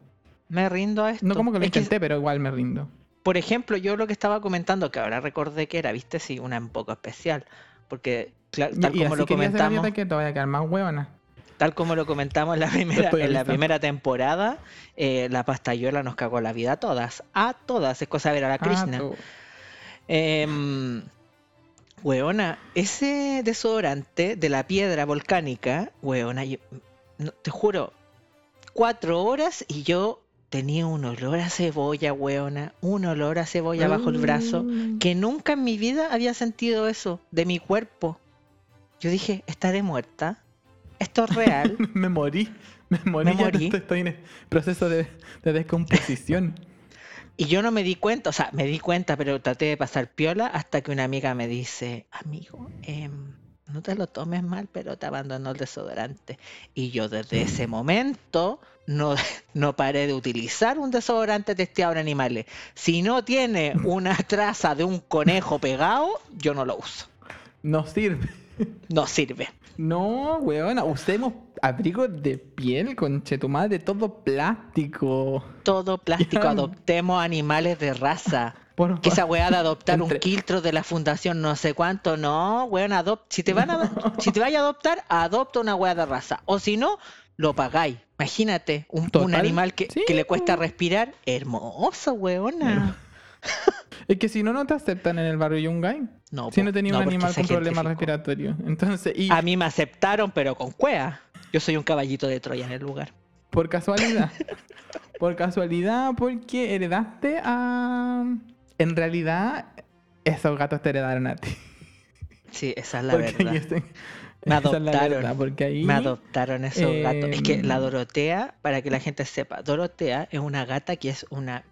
Me rindo a esto. No como que lo Es que, intenté, pero igual me rindo. Por ejemplo, yo lo que estaba comentando, que ahora recordé que era, viste, sí, una un poco especial. Porque, tal y como así lo comentamos, que te vaya a quedar más huevona. tal como lo comentamos en la primera, en la primera temporada, eh, la pastayola nos cagó la vida a todas. A todas, es cosa de ver a la Ah, Krishna. tú. Em, weona, ese desodorante de la piedra volcánica, weona, yo- no, te juro, cuatro horas y yo tenía un olor a cebolla, weona, un olor a cebolla bajo el brazo, Mm. que nunca en mi vida había sentido eso de mi cuerpo. Yo dije, estaré muerta. Esto es real. [LAUGHS] me morí. Me morí. Me ya morí. Estoy, estoy en proceso de, de descomposición. [LAUGHS] Y yo no me di cuenta, o sea, me di cuenta, pero traté de pasar piola hasta que una amiga me dice, amigo, em, no te lo tomes mal, pero te abandonó el desodorante. Y yo desde ese momento no, [LAUGHS] no paré de utilizar un desodorante testeado en animales. Si no tiene una traza de un conejo pegado, yo no lo uso. No sirve. [LAUGHS] No sirve. No, weona. Usemos abrigos de piel, conche tu madre, todo plástico. Todo plástico, adoptemos animales de raza. Que esa weá de adoptar Entre- un quiltro de la fundación no sé cuánto, no, weón, adop si te van a [LAUGHS] si te vaya a adoptar, adopta una weá de raza. O si no, lo pagáis. Imagínate, un, animal que, sí, que le cuesta respirar. Hermoso, weona. [LAUGHS] Es que si no, no te aceptan en el barrio Yungay. No, Si no tenía no, un animal con problemas respiratorios. Entonces, y A mí me aceptaron, pero con cuea. Yo soy un caballito de Troya en el lugar. por casualidad. [LAUGHS] por casualidad, porque heredaste a. En realidad, esos gatos te heredaron a ti. Sí, esa es la Porque verdad. Me esa es la adoptaron. verdad, porque ahí. Me adoptaron esos gatos. Es que la Em, Dorotea, para que la gente sepa, Dorotea es una gata que es una...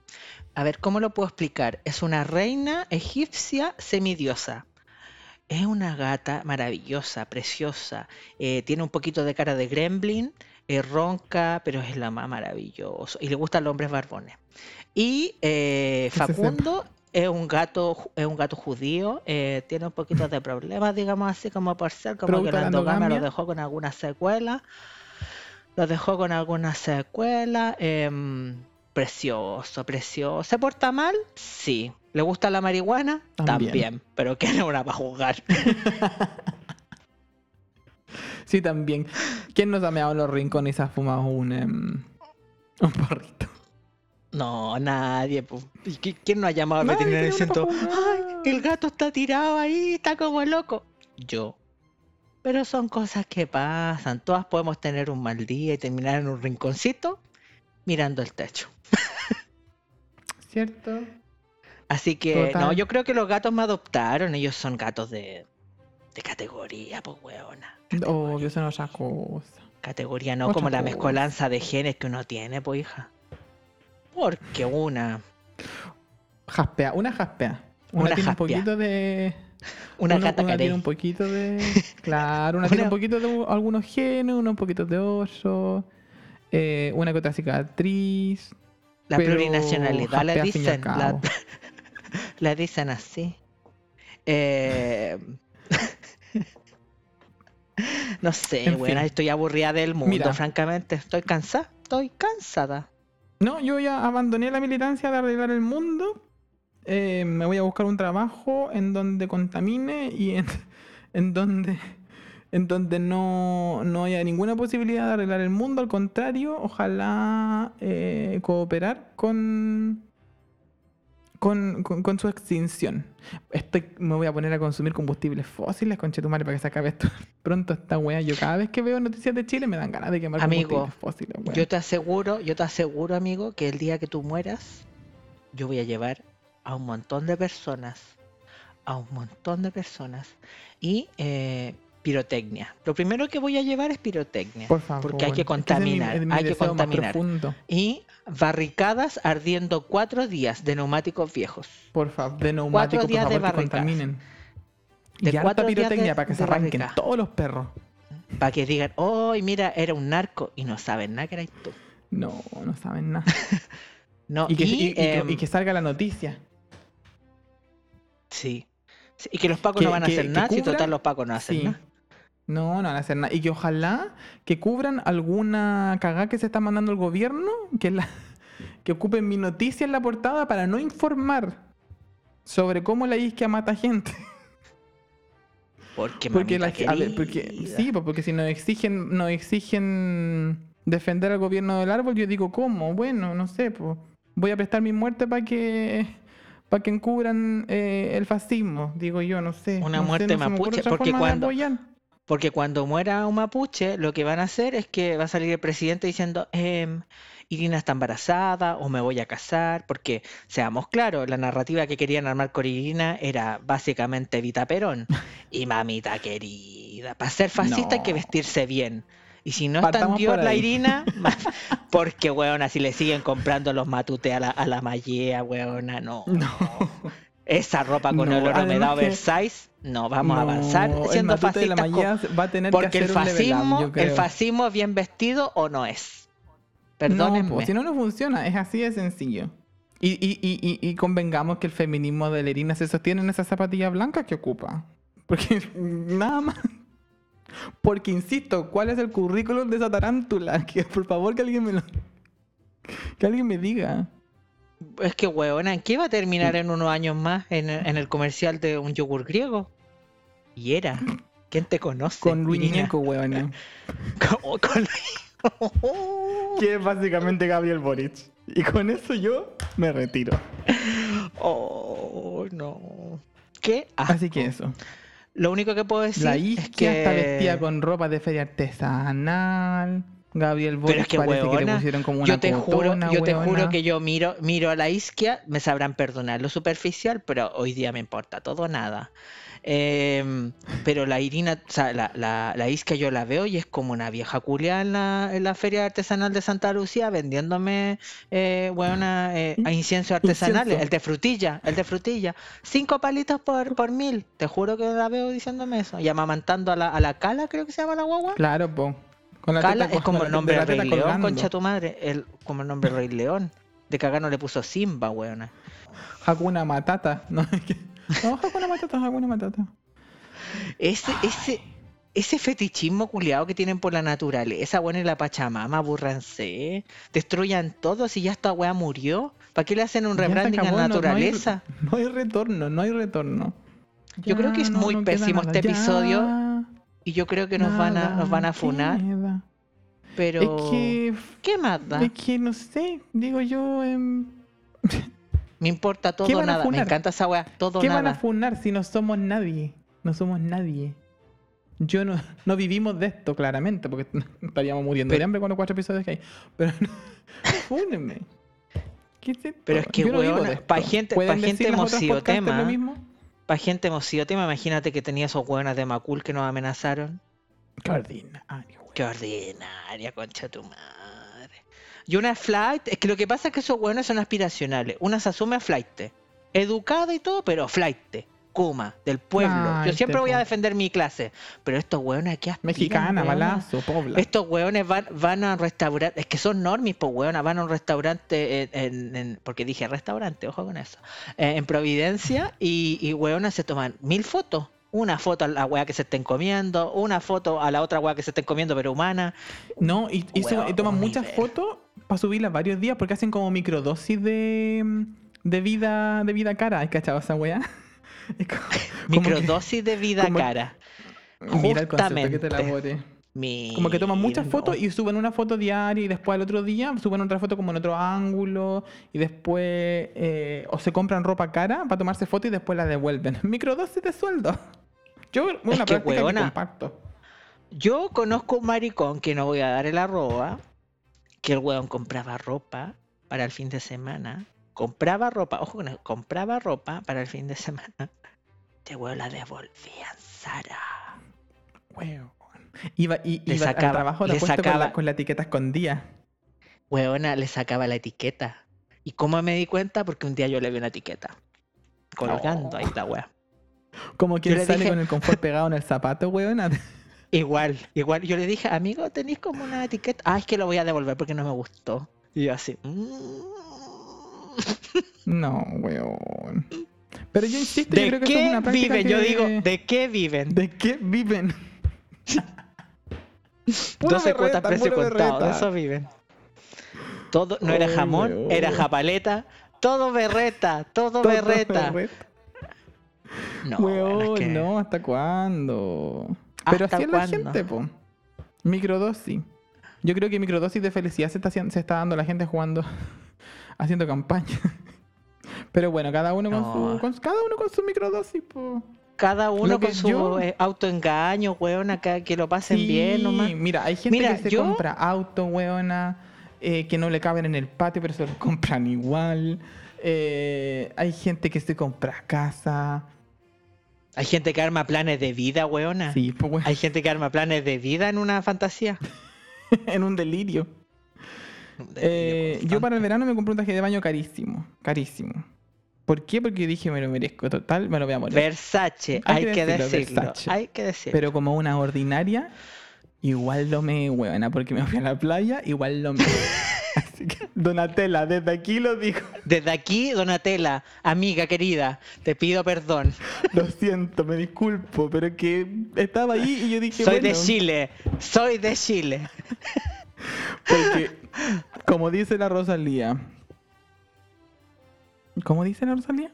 A ver, ¿cómo lo puedo explicar? Es una reina egipcia semidiosa. Es una gata maravillosa, preciosa. eh, tiene un poquito de cara de gremlin, es ronca, pero es la más maravilloso. Y le gustan los hombres barbones. Y eh. Facundo es un gato, es un gato judío, eh, tiene un poquito de problemas, digamos así, como por ser, como Producto que la endogamia lo dejó con algunas secuelas. Lo dejó con algunas secuelas. em, precioso, precioso. ¿Se porta mal? Sí. ¿Le gusta la marihuana? También. También. Pero que no una para jugar. [LAUGHS] Sí, también. ¿Quién nos ha meado en los rincones y se ha fumado un, em, un porrito? No, nadie. ¿Y ¿Quién no ha llamado al veterinario pa' ay, fumar"? el gato está tirado ahí, está como loco? Yo. Pero son cosas que pasan. Todas podemos tener un mal día y terminar en un rinconcito mirando el techo. ¿Cierto? Así que, Total. no, yo creo que los gatos me adoptaron. Ellos son gatos de, de categoría, pues, weona. Obvio, eso no es otra cosa. Categoría no como la mezcolanza de genes que uno tiene, pues, hija. Porque una, Jaspea, una jaspea. Una, Una tiene jaspea. [LAUGHS] un poquito de. [LAUGHS] una uno- gata una tiene un poquito de. Claro, una, tiene Una- un poquito de algunos genes, una un poquito de oso. eh, una que otra cicatriz. La plurinacionalidad al dicen. La, [LAUGHS] la dicen así. Eh, [LAUGHS] no sé, En bueno, fin. estoy aburrida del mundo, Mira. francamente. Estoy cansada. Estoy cansada. No, yo ya abandoné la militancia de arreglar el mundo. Eh, me voy a buscar un trabajo en donde contamine y en, [LAUGHS] en donde en donde no, no haya ninguna posibilidad de arreglar el mundo. Al contrario, ojalá eh, cooperar con, con, con, con su extinción. Estoy, me voy a poner a consumir combustibles fósiles, conchetumare, para que se acabe esto [LAUGHS] pronto esta wea. Yo cada vez que veo noticias de Chile me dan ganas de quemar Amigo, combustibles fósiles. weón. Yo te aseguro, yo te aseguro, amigo, que el día que tú mueras, yo voy a llevar a un montón de personas, a un montón de personas y eh, pirotecnia. Lo primero que voy a llevar es pirotecnia. Por favor. porque hay que es mi- contaminar, hay que contaminar. Y barricadas ardiendo cuatro días de neumáticos viejos. Por favor, de neumáticos, por días de favor, que barricadas. contaminen. De y cuatro días pirotecnia de- para que se de arranquen todos los perros. Para que digan, oh, mira, era un narco y no saben nada que eras tú. No, no saben nada. [LAUGHS] No, Y que, y, y- y que- em, y que salga la noticia. sí. Y que los pacos Que- no van a que- hacer nada, si total los pacos no hacen Sí. nada. No, no van a hacer nada. Y que ojalá que cubran alguna cagada que se está mandando el gobierno, que, la, [LAUGHS] que ocupen mi noticia en la portada para no informar sobre cómo la isquia mata gente. [LAUGHS] Porque, Porque, la, a ver, porque sí, pues porque si nos exigen, nos exigen defender al gobierno del árbol, yo digo, ¿cómo? Bueno, no sé, pues voy a prestar mi muerte para que para que encubran eh, el fascismo, digo yo, no sé. Una no sé, muerte no me ocurre mapuche, porque cuando-. Porque cuando muera un mapuche, lo que van a hacer es que va a salir el presidente diciendo, em, Irina está embarazada o me voy a casar, porque seamos claros, la narrativa que querían armar con Irina era básicamente Vita Perón. Y mamita querida, para ser fascista hay que vestirse bien. Y si no está en Partamos Dios la. Irina, [LAUGHS] porque weona, si le siguen comprando los matutes a la, a la mallea, weona, no. No. Esa ropa con No, olor a además humedad que- oversize, no, vamos a avanzar siendo la fascistas. con- Maya va a tener porque que el up, fascismo, yo el fascismo es bien vestido o no es. No, Perdónenme. pues, si no, no funciona. Es así de sencillo. Y, y, y, y, y convengamos que el feminismo de Lerina se sostiene en esa zapatilla blanca que ocupa. Porque [LAUGHS] nada más. Porque insisto, ¿cuál es el currículum de esa tarántula? [LAUGHS] Que por favor que alguien me lo. Que alguien me diga. Es que, weona, ¿en qué va a terminar en unos años más en, el- en el comercial de un yogur griego? Y era. ¿Quién te conoce? Con Luis Irina? Ñeco, weón. [LAUGHS] Con- con- Que es básicamente Gabriel Boric. Y con eso yo me retiro. Oh, no. ¿Qué? Así que eso. Lo único que puedo decir La es que... está vestida con ropa de feria artesanal. Gabriel Boric Pero es que, parece que le pusieron como una yo te juro, cotona, yo te juro que yo miro, miro a la isquia, me sabrán perdonar lo superficial, pero hoy día me importa todo o nada. Em, pero la Irina, o sea, la, la, la isquia yo la veo y es como una vieja culia en la, en la feria artesanal de Santa Lucía vendiéndome eh, buena, eh, a inciensos artesanales, Incienso. el de frutilla, el de frutilla. Cinco palitos por, por mil, te juro que la veo diciéndome eso. Y amamantando a la, a la cala, creo que se llama la guagua. Claro, po. Con la Cala teta- es como con el nombre de Rey León, colgando. concha tu madre. El, como el nombre Rey León. De que acá no le puso Simba, weona. Hakuna Matata. No, [LAUGHS] es que- no, Hakuna Matata, Hakuna Matata. Ese, ese, ese fetichismo culiado que tienen por la naturaleza, bueno, y la Pachamama, aburranse. Destruyan todo si ya esta weá murió. ¿Para qué le hacen un rebranding a la no- no hay- naturaleza? No hay, retorno, no hay retorno. Yo creo que es muy pésimo nada. este episodio. Ya Y yo creo que nos van a, nos van a funar. Pero. Es que. ¿Qué más da? Es que no sé, digo yo. em, [LAUGHS] Me importa todo ¿Qué o van a nada. Me encanta esa weá. Todo ¿Qué nada. van a funar si no somos nadie? No somos nadie. Yo no, no vivimos de esto, claramente, porque [LAUGHS] estaríamos muriendo de Pero- hambre con los cuatro episodios que hay. Pero [LAUGHS] fúnenme. ¿Qué es esto? Pero es que, Yo no vivo weona, de esto. pa' gente- ¿Pueden pa' gente hemos sido tema. lo mismo? Para gente emocionada, imagínate que tenía esos hueonas de Macul que nos amenazaron. Qué ordinario, güey. Qué ordinaria, concha tu madre. Y una flight, es que lo que pasa es que esos hueones son aspiracionales. Una se asume a flight. Educada y todo, pero flight. Kuma, del pueblo. Yo siempre voy a defender mi clase. Pero estos hueones aquí aspiran, Mexicana, weona. balazo, pobla. Estos hueones van, van a un restaurante, es que son normis, pues hueonas, van a un restaurante, en, en- en- porque dije restaurante, ojo con eso, eh, en Providencia, y, y hueonas se toman mil fotos. Una foto a la hueá que se estén comiendo, una foto a la otra hueá que se estén comiendo, pero humana. No, y, toman muchas nivel. fotos para subirlas varios días porque hacen como microdosis de, de vida de vida cara. ¿Has cachado esa weá? Es que- Microdosis de vida como- cara. Mira el concepto que te Justamente. elaboré. Como que toman muchas fotos y suben una foto diaria y después al otro día suben otra foto como en otro ángulo y después eh, o se compran ropa cara para tomarse foto y después la devuelven. [LAUGHS] Microdosis de sueldo. Yo una práctica que comparto. Yo conozco un maricón que no voy a dar el arroba, que el weón compraba ropa para el fin de semana. Compraba ropa, ojo con eso, compraba ropa para el fin de semana. [LAUGHS] Este weón la devolvía en Zara. Weón. Iba, y, Le iba sacaba- al trabajo le después con, la, sacaba- con la etiqueta escondida. Weona le sacaba la etiqueta. ¿Y cómo me di cuenta? Porque un día yo le vi una etiqueta. Colgando ahí la wea. Como quien le sale dije- con el confort pegado en el zapato, weón. [LAUGHS] Igual, igual. Yo le dije, amigo, tenéis como una etiqueta. Ah, es que lo voy a devolver porque no me gustó. Y yo así. "Mm". No, weón. Pero yo insisto, yo ¿De creo que es qué una práctica viven? Yo digo, ¿de qué viven? ¿De qué viven? [LAUGHS] Pura 12 cuotas precio contado, de eso viven. Todo, no era jamón, weón. era japaleta, todo berreta, todo, Todo berreta. berreta. No, bueno, es Weón, que- no, ¿hasta cuándo? Pero ¿Hasta así es la cuándo? gente, po. Microdosis. Yo creo que microdosis de felicidad se está, se está dando la gente jugando, haciendo campaña. [LAUGHS] Pero bueno, cada uno con su, con- cada uno con su microdosis, po. Cada uno con su yo- eh, autoengaño, weón, acá que lo pasen Sí, bien nomás. Mira, hay gente Mira, que se yo- compra auto, weona, eh, que no le caben en el patio, pero se los [LAUGHS] compran igual. Eh, hay gente que se compra casa. Hay gente que arma planes de vida, weona. Sí, pues bueno, Hay gente que arma planes de vida en una fantasía. [LAUGHS] en un delirio. Eh, yo para el verano me compré un traje de baño carísimo, carísimo. ¿Por qué? Porque dije, me lo merezco, total, me lo voy a morir. Versace, Hay hay, que decirlo, decirlo. Versace. Hay que decirlo. Pero como una ordinaria, igual lo me huevona, porque me fui a la playa, igual lo me. [LAUGHS] Así que, Donatella, desde aquí lo digo. Desde aquí, Donatella, amiga querida, te pido perdón. [LAUGHS] Lo siento, me disculpo, pero que estaba ahí y yo dije, Soy de Chile, soy de Chile. [LAUGHS] porque, como dice la Rosalía. ¿Cómo dice la Rosalía?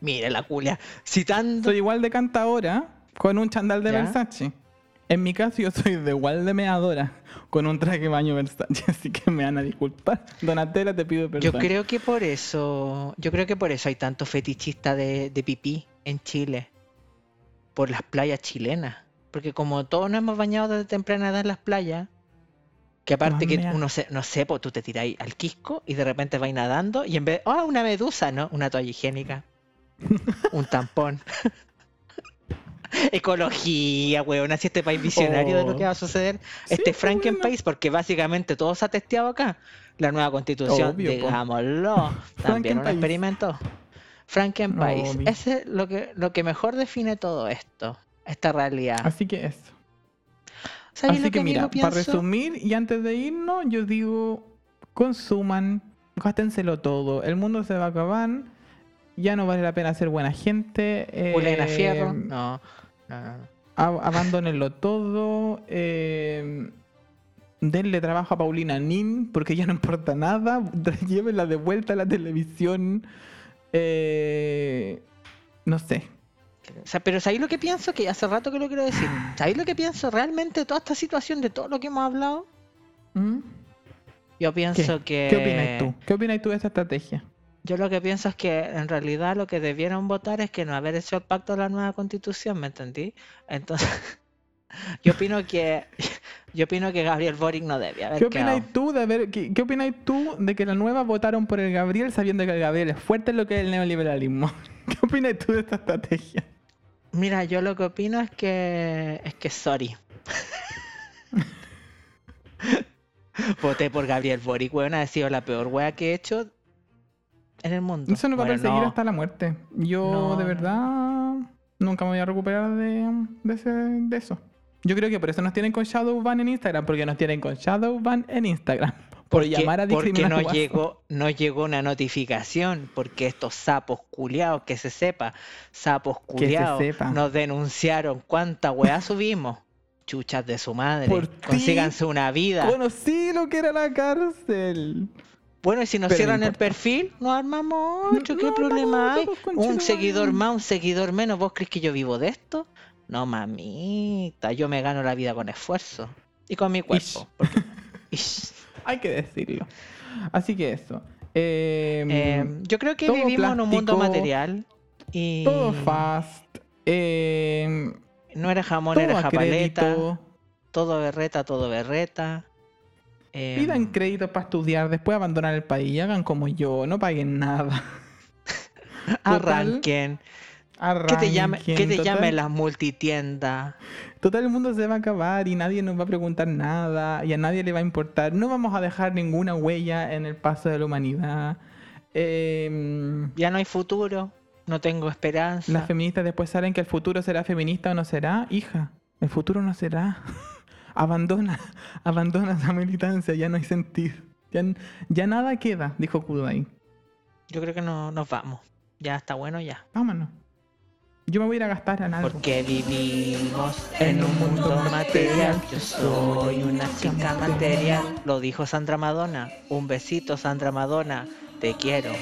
Mire la culia, citando. Soy igual de cantadora con un chandal de ¿Ya? Versace. En mi caso, yo soy de igual de meadora con un traje de baño Versace, [LAUGHS] así que me van a disculpar. Donatella, te pido perdón. Yo creo que por eso, yo creo que por eso hay tanto fetichista de, de pipí en Chile. Por las playas chilenas. Porque como todos nos hemos bañado desde temprana edad en las playas, que aparte que Mamea. uno se, no sé, pues tú te tiráis al quisco y de repente vais nadando y en vez, ah, una medusa, ¿no? Una toalla higiénica. [LAUGHS] un tampón. Ecología, weón, así este país visionario de lo que va a suceder. Sí, este pues, Frankenpace, porque básicamente todo se ha testeado acá. La nueva constitución, Obvio, digámoslo, [LAUGHS] también un experimento. Frankenpace, Obvio. ese es lo que, lo que mejor define todo esto, esta realidad. Así que eso. ¿Sabes Así que mira, para resumir y antes de irnos, yo digo, consuman, gástenselo todo. El mundo se va a acabar, ya no vale la pena ser buena gente. eh, Fierro, no, no, ab- abandónenlo todo. eh, denle trabajo a Paulina Nin, porque ya no importa nada. [LAUGHS] Llévenla de vuelta a la televisión. eh, no sé. O sea, pero ¿sabéis lo que pienso? Que hace rato que lo quiero decir. ¿Sabéis lo que pienso realmente de toda esta situación, de todo lo que hemos hablado? ¿Mm? Yo pienso que... ¿Qué opinas tú? ¿Qué opinas tú de esta estrategia? Yo lo que pienso es que en realidad lo que debieron votar es que no haber hecho el pacto de la nueva constitución, ¿me entendí? Entonces, [LAUGHS] yo opino que [LAUGHS] yo opino que Gabriel Boric no debe haber ¿Qué opinas tú de ver, qué, qué opinas tú de que la nueva votaron por el Gabriel sabiendo que el Gabriel es fuerte en lo que es el neoliberalismo? [LAUGHS] ¿Qué opinas tú de esta estrategia? Mira, yo lo que opino es que es que sorry. [LAUGHS] Voté por Gabriel Boric, weón, ha sido la peor wea que he hecho en el mundo. Eso nos va a perseguir no. hasta la muerte. Yo, No, de no. verdad, nunca me voy a recuperar de, de, ese- de eso. Yo creo que por eso nos tienen con Shadowban en Instagram, porque nos tienen con Shadowban en Instagram. Por Porque- llamar a porque discriminar. no a WhatsApp. llegó, no llegó una notificación, porque estos sapos culiados, que se sepa, sapos se culiados, nos denunciaron cuánta weá [LAUGHS] subimos. Chuchas de su madre. Por Consíganse una vida. Conocí lo que era la cárcel. Bueno, y si nos Pero no cierran el perfil, nos armamos. No, ¿Qué no, problema hay? conchetumare. Un seguidor más, un seguidor menos. ¿Vos crees que yo vivo de esto? No, mamita. Yo me gano la vida con esfuerzo. Y con mi cuerpo. porque- [LAUGHS] Ish. Hay que decirlo. Así que eso. Eh, Eh, yo creo que vivimos en un mundo material. Y todo fast. eh, no era jamón, era japaleta. crédito. Todo berreta, todo berreta. Pidan créditos para estudiar, después abandonar el país hagan como yo, no paguen nada. [LAUGHS] arranquen. Que te llame, que Arranquen, te total- llamen las multitiendas. Total, el mundo se va a acabar y nadie nos va a preguntar nada y a nadie le va a importar. No vamos a dejar ninguna huella en el paso de la humanidad. Eh, Ya no hay futuro. No tengo esperanza. las feministas después saben que el futuro será feminista o no será. Hija, el futuro no será. [LAUGHS] abandona, abandona esa militancia, ya no hay sentido. Ya, ya nada queda, dijo Kudai. Yo creo que no nos vamos. Ya está bueno ya. Vámonos. Yo me voy a ir a gastar en algo. Porque vivimos en un mundo material. Yo soy una chica material. Lo dijo Sandra Madonna. Un besito, Sandra Madonna. Te quiero.